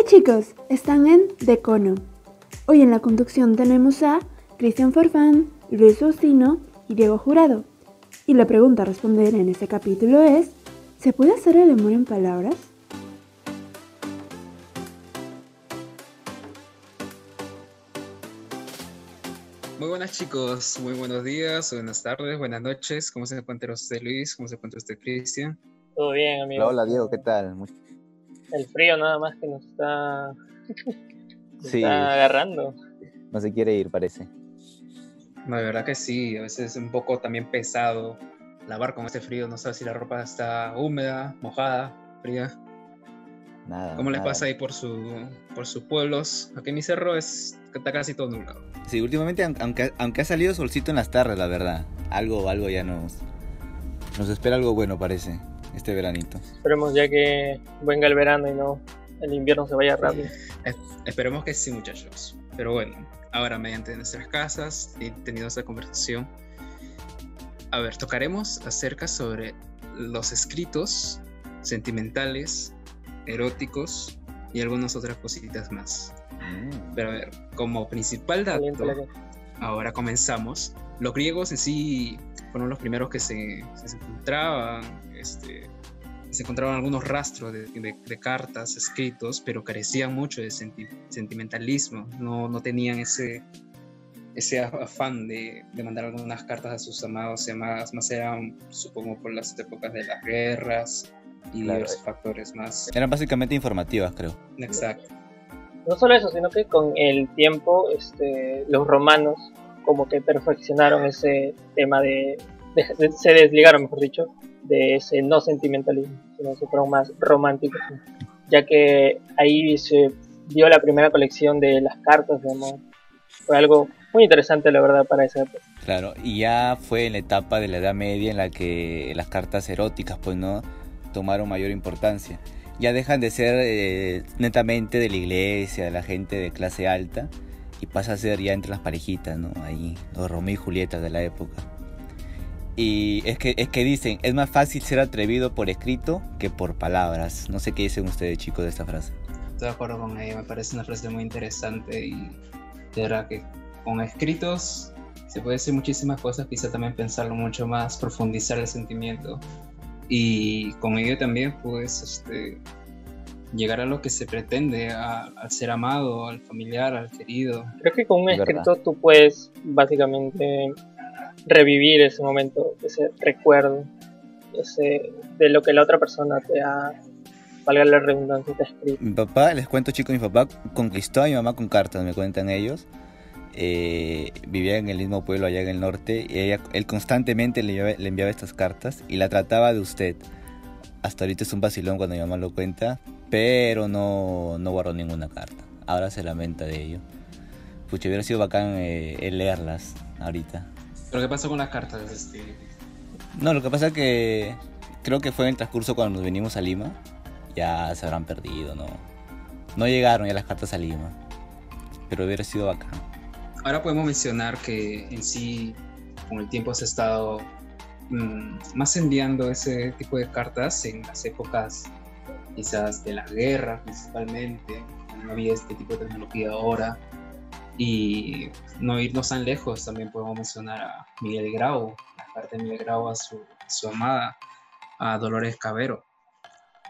Hey chicos, están en Decono. Hoy en la conducción tenemos a Cristian Forfán, Luis Ostino y Diego Jurado. Y la pregunta a responder en este capítulo es, ¿se puede hacer el amor en palabras? Muy buenas chicos, muy buenos días, buenas tardes, buenas noches. ¿Cómo se encuentra usted Luis? ¿Cómo se encuentra usted Cristian? Todo bien, amigo. Hola, Diego, ¿qué tal? El frío nada más que nos está, está agarrando. No se quiere ir, parece. No, de verdad que sí, a veces es un poco también pesado lavar con este frío, no sabes si la ropa está húmeda, mojada, fría. Nada. ¿Cómo les pasa ahí por, su, por sus pueblos? Aquí en mi cerro es, está casi todo nublado. Sí, últimamente, aunque, aunque ha salido solcito en las tardes, la verdad. Algo, algo ya nos, nos espera algo bueno, parece, este veranito. Esperemos ya que venga el verano y no el invierno se vaya rápido. esperemos que sí, muchachos. Pero bueno, ahora mediante nuestras casas, he tenido esta conversación. A ver, tocaremos acerca sobre los escritos sentimentales eróticos y algunas otras cositas más. Mm. Pero a ver, como principal dato, ahora comenzamos. Los griegos en sí fueron los primeros que se, se encontraban, este, se encontraban algunos rastros de, cartas escritos, pero carecían mucho de sentimentalismo, no, no tenían ese, ese afán de, de, mandar algunas cartas a sus amados y amadas, más eran, supongo, por las épocas de las guerras, y diversos factores más. Eran básicamente informativas, creo. Exacto. No solo eso, sino que con el tiempo este, los romanos como que perfeccionaron ese tema de, se desligaron, mejor dicho, de ese no sentimentalismo, sino se fueron más románticos, ya que ahí se dio la primera colección de las cartas de amor. Fue algo muy interesante, la verdad, para esa época. Claro, y ya fue en la etapa de la Edad Media en la que las cartas eróticas, pues no, tomaron mayor importancia. Ya dejan de ser eh, netamente de la iglesia, de la gente de clase alta, y pasa a ser ya entre las parejitas, ¿no? Ahí, los Romeo y Julieta de la época. Y es que, es que dicen, es más fácil ser atrevido por escrito que por palabras. No sé qué dicen ustedes, chicos, de esta frase. Estoy de acuerdo con ella, me parece una frase muy interesante y de verdad que con escritos se puede decir muchísimas cosas, quizá también pensarlo mucho más, profundizar el sentimiento y con ello también pues este, llegar a lo que se pretende, al ser amado, al familiar, al querido. Creo que con un escrito tú puedes básicamente revivir ese momento, ese recuerdo, ese, de lo que la otra persona te ha, valga la redundancia, te ha escrito. Mi papá, les cuento chicos, mi papá conquistó a mi mamá con cartas, me cuentan ellos. Eh, vivía en el mismo pueblo allá en el norte y ella, él constantemente le, le, enviaba estas cartas y la trataba de usted. Hasta ahorita es un vacilón cuando mi mamá lo cuenta, pero no, no guardó ninguna carta. Ahora se lamenta de ello. Pucha, hubiera sido bacán eh, leerlas ahorita. ¿Pero qué pasó con las cartas? Este? No, lo que pasa es que creo que fue en el transcurso cuando nos venimos a Lima. Ya se habrán perdido, ¿no? No llegaron ya las cartas a Lima. Pero hubiera sido bacán. Ahora podemos mencionar que en sí, con el tiempo se ha estado mm, más enviando ese tipo de cartas en las épocas quizás de la guerra principalmente, no había este tipo de tecnología ahora. Y no irnos tan lejos, también podemos mencionar a Miguel Grau, la carta de Miguel Grau a su, su amada, a Dolores Cabero,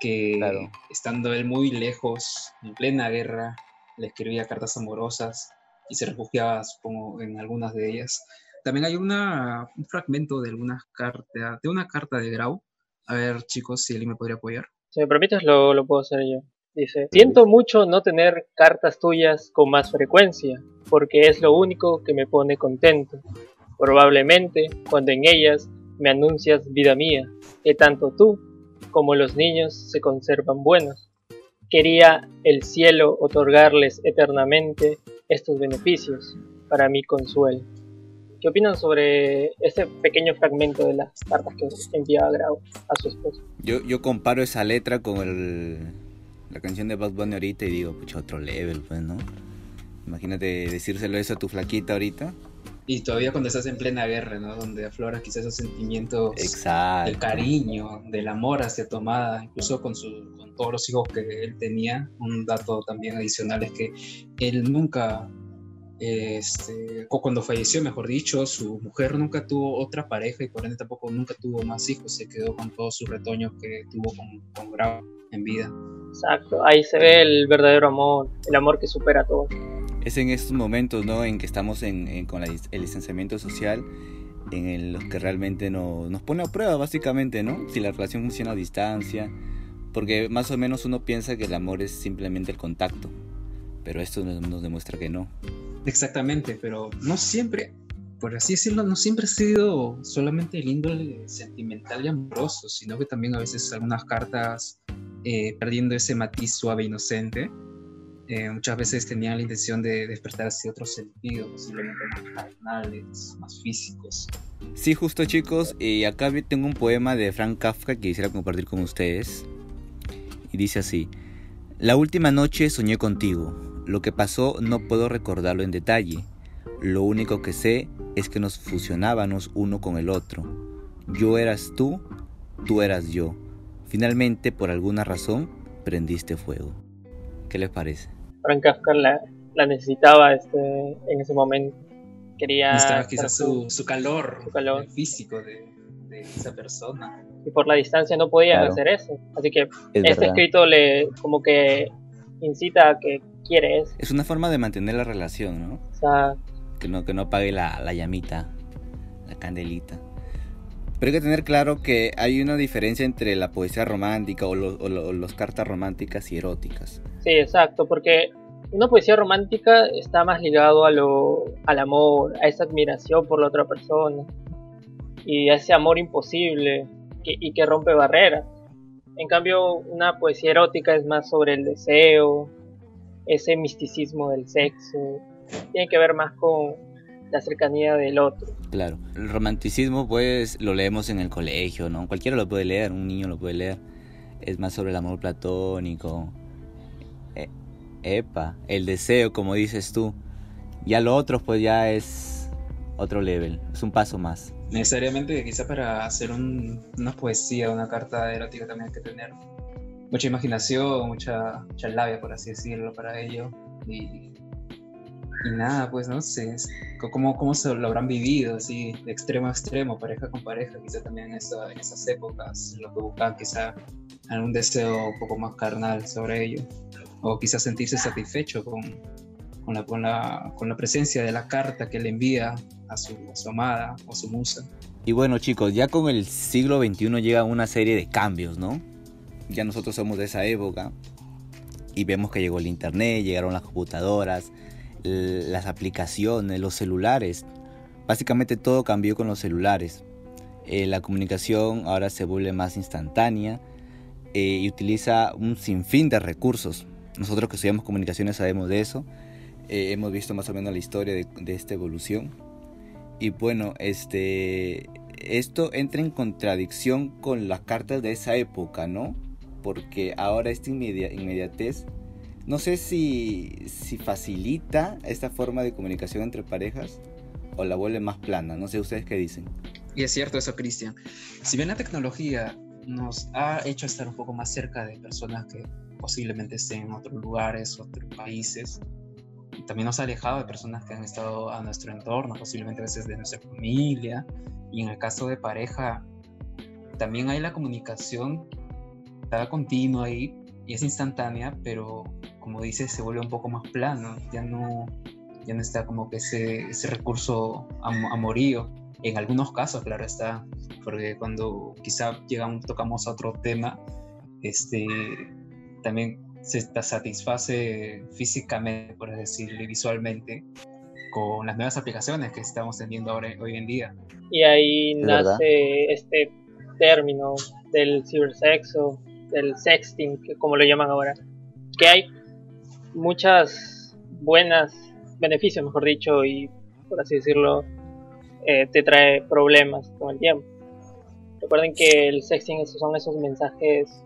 que estando él muy lejos, en plena guerra, le escribía cartas amorosas y se refugiaba, supongo, en algunas de ellas. También hay una, un fragmento de algunas cartas, de una carta de Grau. A ver, chicos, si alguien me podría apoyar. Si me permites, lo, lo puedo hacer yo. Dice, siento mucho no tener cartas tuyas con más frecuencia, porque es lo único que me pone contento. Probablemente, cuando en ellas me anuncias vida mía, que tanto tú como los niños se conservan buenos. Quería el cielo otorgarles eternamente estos beneficios para mi consuelo. ¿Qué opinan sobre ese pequeño fragmento de las cartas que enviaba Grau a su esposa? Yo, yo comparo esa letra con el, la canción de Bad Bunny ahorita y digo, pucha, otro level, pues, ¿no? Imagínate decírselo eso a tu flaquita ahorita. Y todavía cuando estás en plena guerra, ¿no? Donde aflora quizás esos sentimientos Exacto. del cariño, del amor hacia Tomada, incluso con, su, con todos los hijos que él tenía. Un dato también adicional es que él nunca, este, cuando falleció, mejor dicho, su mujer nunca tuvo otra pareja y por ende tampoco nunca tuvo más hijos, se quedó con todos sus retoños que tuvo con, con Grau en vida. Exacto, ahí se ve el verdadero amor, el amor que supera todo. Es en estos momentos, ¿no? En que estamos en, en- con la el distanciamiento social, en el- los que realmente no- nos pone a prueba, básicamente, ¿no? Si la relación funciona a distancia, porque más o menos uno piensa que el amor es simplemente el contacto, pero esto nos, nos demuestra que no. Exactamente, pero no siempre, por así decirlo, no siempre ha sido solamente el índole sentimental y amoroso, sino que también a veces algunas cartas, eh, perdiendo ese matiz suave e inocente, eh, muchas veces tenían la intención de despertar hacia otros sentidos, posiblemente más carnales, más físicos. Sí, justo chicos, y acá tengo un poema de Frank Kafka que quisiera compartir con ustedes. Y dice así, La última noche soñé contigo, lo que pasó no puedo recordarlo en detalle, lo único que sé es que nos fusionábamos uno con el otro. Yo eras tú, tú eras yo. Finalmente, por alguna razón, prendiste fuego. ¿Qué les parece? Frank Kafka la, la necesitaba este, en ese momento. Quería Necesitaba quizás su- calor, su calor. físico de, de esa persona. y por la distancia no Claro. hacer eso. Así que Es este escrito le como que incita a que quiere eso. Es una forma de mantener la relación, ¿no? O sea, que no, que no apague la, la llamita, la candelita. Pero hay que tener claro que hay una diferencia entre la poesía romántica o, los o lo- o las cartas románticas y eróticas. sí, exacto, porque una poesía romántica está más ligado a lo, al amor, a esa admiración por la otra persona y a ese amor imposible que, y que rompe barreras. En cambio, una poesía erótica es más sobre el deseo, ese misticismo del sexo, tiene que ver más con la cercanía del otro. Claro. El romanticismo, pues, lo leemos en el colegio, ¿no? Cualquiera lo puede leer, un niño lo puede leer. Es más sobre el amor platónico. E- epa, el deseo, como dices tú. Ya lo otro, pues, ya es otro level. Es un paso más. Necesariamente, quizá para hacer un- una poesía, una carta erótica también hay que tener mucha imaginación, mucha, mucha labia, por así decirlo, para ello. Y, y nada, pues no sé, cómo, cómo se lo habrán vivido, así, de extremo a extremo, pareja con pareja, quizá también en, en esas épocas, lo que buscaban quizá algún deseo un poco más carnal sobre ello, o quizás sentirse satisfecho con, con, la, con, la, con la presencia de la carta que le envía a su, a su amada o su musa. Y bueno chicos, ya con el siglo XXI llega una serie de cambios, ¿no? Ya nosotros somos de esa época y vemos que llegó el internet, llegaron las computadoras, las aplicaciones, los celulares. Básicamente todo cambió con los celulares. Eh, la comunicación ahora se vuelve más instantánea eh, y utiliza un sinfín de recursos. Nosotros que estudiamos comunicaciones sabemos de eso. Eh, hemos visto más o menos la historia de, de esta evolución. Y bueno, este esto entra en contradicción con las cartas de esa época, ¿no? Porque ahora esta inmedia- inmediatez, no sé si, si facilita esta forma de comunicación entre parejas o la vuelve más plana. No sé ustedes qué dicen. Y es cierto eso, Cristian. Si bien la tecnología nos ha hecho estar un poco más cerca de personas que posiblemente estén en otros lugares, otros países, también nos ha alejado de personas que han estado a nuestro entorno, posiblemente a veces de nuestra familia, y en el caso de pareja, también hay la comunicación, está continua ahí, y es instantánea, pero como dices, se vuelve un poco más plano, ya no, ya no está como que ese, ese recurso am- amorío. En algunos casos, claro está, porque cuando quizá llegamos, tocamos a otro tema, este, también se está- satisface físicamente, por decirlo, y visualmente, con las nuevas aplicaciones que estamos teniendo ahora, hoy en día. Y ahí Es nace este término del cibersexo, del sexting, que como lo llaman ahora, que hay muchas buenas beneficios, mejor dicho, y por así decirlo, eh, te trae problemas con el tiempo. Recuerden que el sexting son esos mensajes,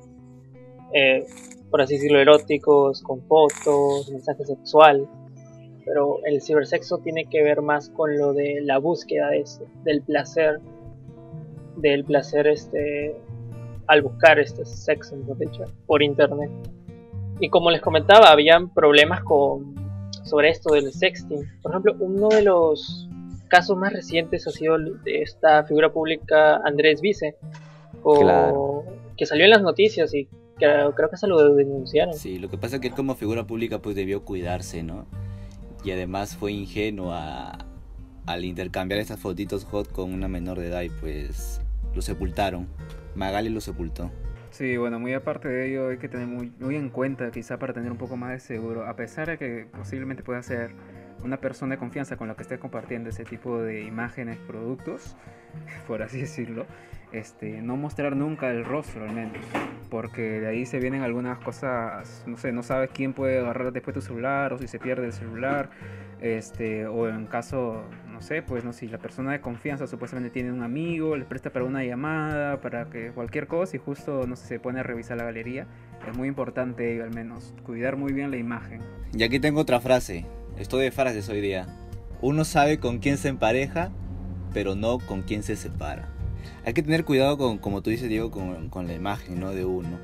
eh, por así decirlo, eróticos, con fotos, mensajes sexuales, pero el cibersexo tiene que ver más con lo de la búsqueda de del placer, del placer este al buscar este sexo, por internet. Y como les comentaba, habían problemas con sobre esto del sexting. Por ejemplo, uno de los casos más recientes ha sido de esta figura pública Andrés Vice, que salió en las noticias y creo, creo que se lo denunciaron. Sí, lo que pasa es que él como figura pública pues debió cuidarse, ¿no? Y además fue ingenuo al intercambiar estas fotitos hot con una menor de edad y pues lo sepultaron. Magali lo sepultó. Sí, bueno, muy aparte de ello hay que tener muy, en cuenta quizá para tener un poco más de seguro, a pesar de que posiblemente pueda ser una persona de confianza con la que esté compartiendo ese tipo de imágenes, productos, por así decirlo, este, no mostrar nunca el rostro al menos, porque de ahí se vienen algunas cosas, no sé, no sabes quién puede agarrar después tu celular o si se pierde el celular, este, o en caso, sé, pues no si la persona de confianza supuestamente tiene un amigo, le presta para una llamada, para que cualquier cosa y justo no sé, se pone a revisar la galería, es muy importante al menos cuidar muy bien la imagen. Y aquí tengo otra frase, estoy de frases hoy día. Uno sabe con quién se empareja, pero no con quién se separa. Hay que tener cuidado con, como tú dices, Diego, con, con la imagen ¿no? de uno.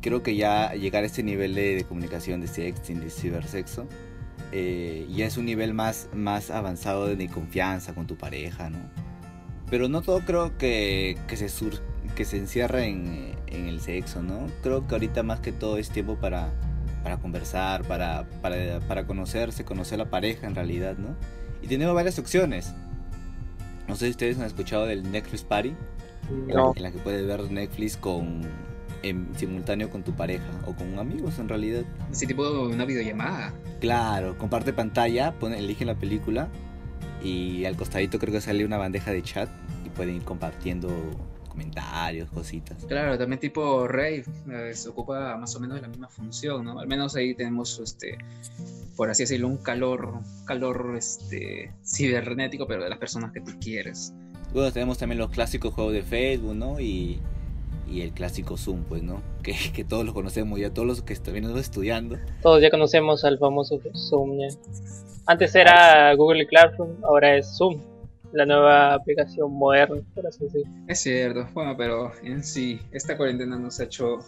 Creo que ya llegar a este nivel de, de comunicación, de sexting, de cibersexo, eh, ya es un nivel más, más avanzado de confianza con tu pareja, ¿no? Pero no todo creo que, que se, sur, que se encierra en, en, el sexo, ¿no? Creo que ahorita más que todo es tiempo para, para conversar, para, para, para conocerse, conocer a la pareja en realidad, ¿no? Y tenemos varias opciones. No sé si ustedes han escuchado del Netflix Party, no. en la que puedes ver Netflix con en simultáneo con tu pareja o con amigos en realidad. Ese tipo de una videollamada. Claro, comparte pantalla, pone, elige la película y al costadito creo que sale una bandeja de chat y pueden ir compartiendo comentarios, cositas. Claro, también tipo Rave eh, se ocupa más o menos de la misma función, ¿no? Al menos ahí tenemos este por así decirlo, un calor, calor este, cibernético, pero de las personas que tú quieres. Bueno, tenemos también los clásicos juegos de Facebook, ¿no? Y y el clásico Zoom, pues, ¿no? Que, que todos lo conocemos ya, todos los que estamos estudiando. Todos ya conocemos al famoso Zoom, ya. Antes era Google Classroom, ahora es Zoom, la nueva aplicación moderna, por así decirlo. Es cierto, bueno, pero en sí, esta cuarentena nos ha hecho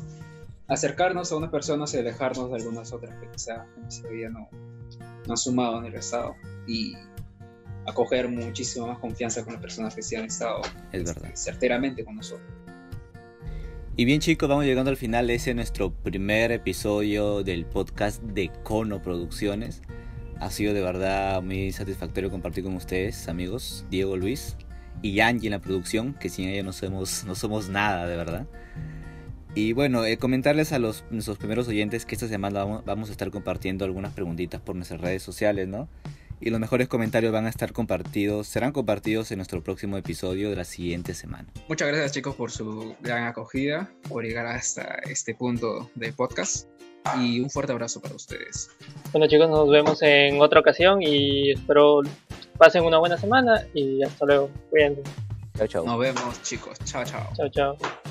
acercarnos a unas personas y alejarnos de algunas otras que quizá en nuestra vida no, no han sumado ni restado. Y acoger muchísima más confianza con las personas que sí han estado es verdad. certeramente con nosotros. Y bien chicos, vamos llegando al final de ese nuestro primer episodio del podcast de Cono Producciones. Ha sido de verdad muy satisfactorio compartir con ustedes, amigos, Diego Luis y Angie en la producción, que sin ella no somos, no somos nada, de verdad. Y bueno, eh, comentarles a los, nuestros primeros oyentes que esta semana vamos, vamos a estar compartiendo algunas preguntitas por nuestras redes sociales, ¿no? Y los mejores comentarios van a estar compartidos, serán compartidos en nuestro próximo episodio de la siguiente semana. Muchas gracias chicos por su gran acogida, por llegar hasta este punto del podcast y un fuerte abrazo para ustedes. Bueno chicos, nos vemos en otra ocasión y espero pasen una buena semana y hasta luego. Cuídense. Chao, chao. Nos vemos chicos. Chao, chao. Chao, chao.